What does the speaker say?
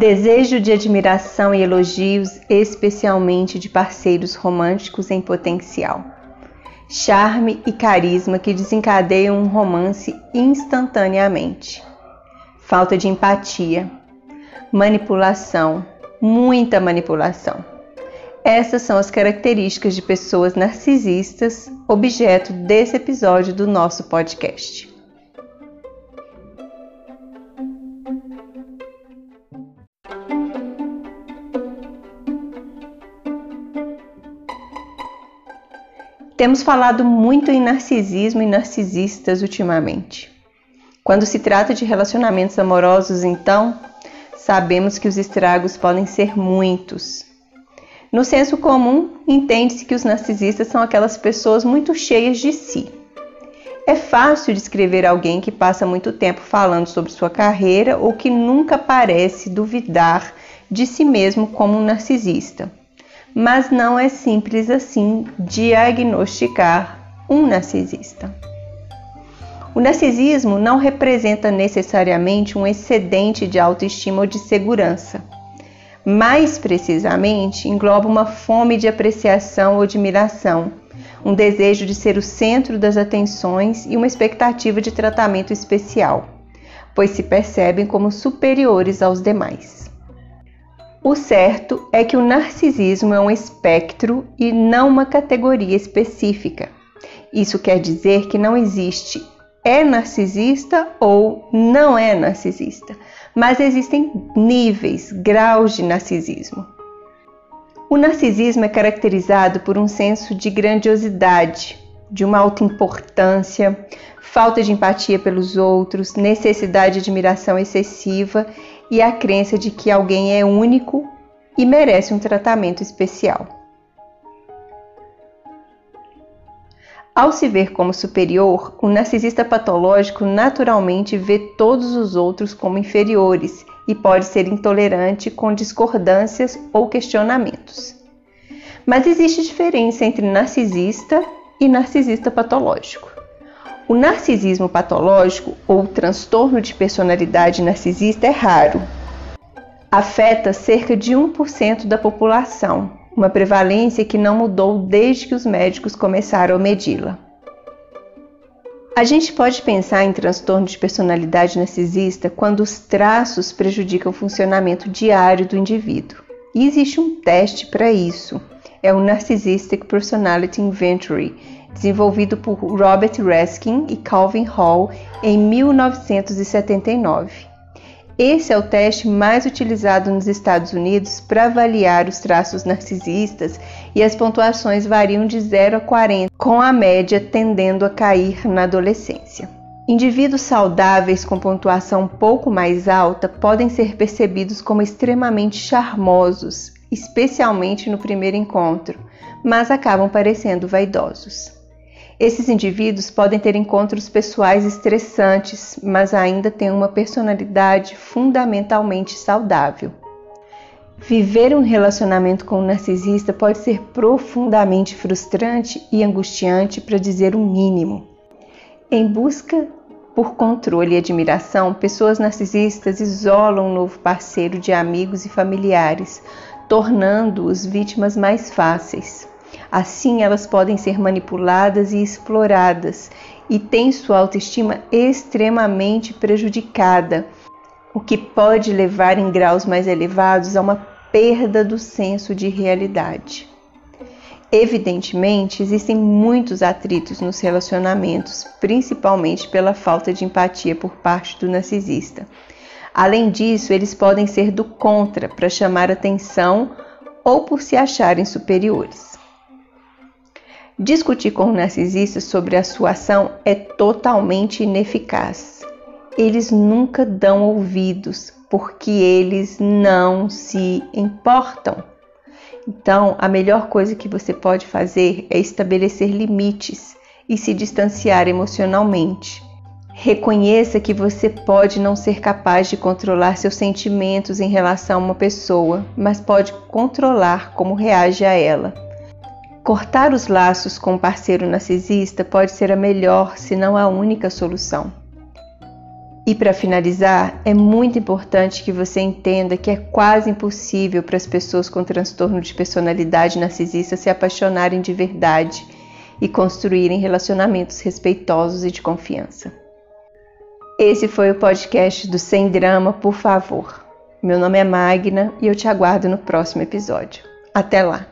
Desejo de admiração e elogios, especialmente de parceiros românticos em potencial. Charme e carisma que desencadeiam um romance instantaneamente. Falta de empatia. Manipulação. Muita manipulação. Essas são as características de pessoas narcisistas, objeto desse episódio do nosso podcast. Temos falado muito em narcisismo e narcisistas ultimamente. Quando se trata de relacionamentos amorosos, então, sabemos que os estragos podem ser muitos. No senso comum, entende-se que os narcisistas são aquelas pessoas muito cheias de si. É fácil descrever alguém que passa muito tempo falando sobre sua carreira ou que nunca parece duvidar de si mesmo como um narcisista mas não é simples assim diagnosticar um narcisista. O narcisismo não representa necessariamente um excedente de autoestima ou de segurança. Mais precisamente, engloba uma fome de apreciação ou admiração, um desejo de ser o centro das atenções e uma expectativa de tratamento especial, pois se percebem como superiores aos demais. O certo é que o narcisismo é um espectro e não uma categoria específica. Isso quer dizer que não existe é narcisista ou não é narcisista, mas existem níveis, graus de narcisismo. O narcisismo é caracterizado por um senso de grandiosidade, de uma alta importância, falta de empatia pelos outros, necessidade de admiração excessiva e a crença de que alguém é único e merece um tratamento especial. Ao se ver como superior, o narcisista patológico naturalmente vê todos os outros como inferiores e pode ser intolerante com discordâncias ou questionamentos. Mas existe diferença entre narcisista e narcisista patológico. O narcisismo patológico ou transtorno de personalidade narcisista é raro. Afeta cerca de 1% da população, uma prevalência que não mudou desde que os médicos começaram a medi-la. A gente pode pensar em transtorno de personalidade narcisista quando os traços prejudicam o funcionamento diário do indivíduo. E existe um teste para isso. É o Narcissistic Personality Inventory, desenvolvido por Robert Raskin e Calvin Hall em 1979. Esse é o teste mais utilizado nos Estados Unidos para avaliar os traços narcisistas e as pontuações variam de 0 a 40, com a média tendendo a cair na adolescência. Indivíduos saudáveis com pontuação um pouco mais alta podem ser percebidos como extremamente charmosos, especialmente no primeiro encontro, mas acabam parecendo vaidosos. Esses indivíduos podem ter encontros pessoais estressantes, mas ainda têm uma personalidade fundamentalmente saudável. Viver um relacionamento com um narcisista pode ser profundamente frustrante e angustiante, para dizer o mínimo. Em busca por controle e admiração, pessoas narcisistas isolam um novo parceiro de amigos e familiares, tornando-os vítimas mais fáceis. Assim, elas podem ser manipuladas e exploradas e têm sua autoestima extremamente prejudicada, o que pode levar em graus mais elevados a uma perda do senso de realidade. Evidentemente, existem muitos atritos nos relacionamentos, principalmente pela falta de empatia por parte do narcisista. Além disso, eles podem ser do contra para chamar atenção ou por se acharem superiores. Discutir com o narcisista sobre a sua ação é totalmente ineficaz. Eles nunca dão ouvidos porque eles não se importam. Então, a melhor coisa que você pode fazer é estabelecer limites e se distanciar emocionalmente. Reconheça que você pode não ser capaz de controlar seus sentimentos em relação a uma pessoa, mas pode controlar como reage a ela. Cortar os laços com um parceiro narcisista pode ser a melhor, se não a única solução. E para finalizar, é muito importante que você entenda que é quase impossível para as pessoas com transtorno de personalidade narcisista se apaixonarem de verdade e construírem relacionamentos respeitosos e de confiança. Esse foi o podcast do Sem Drama, por favor. Meu nome é Magna e eu te aguardo no próximo episódio. Até lá!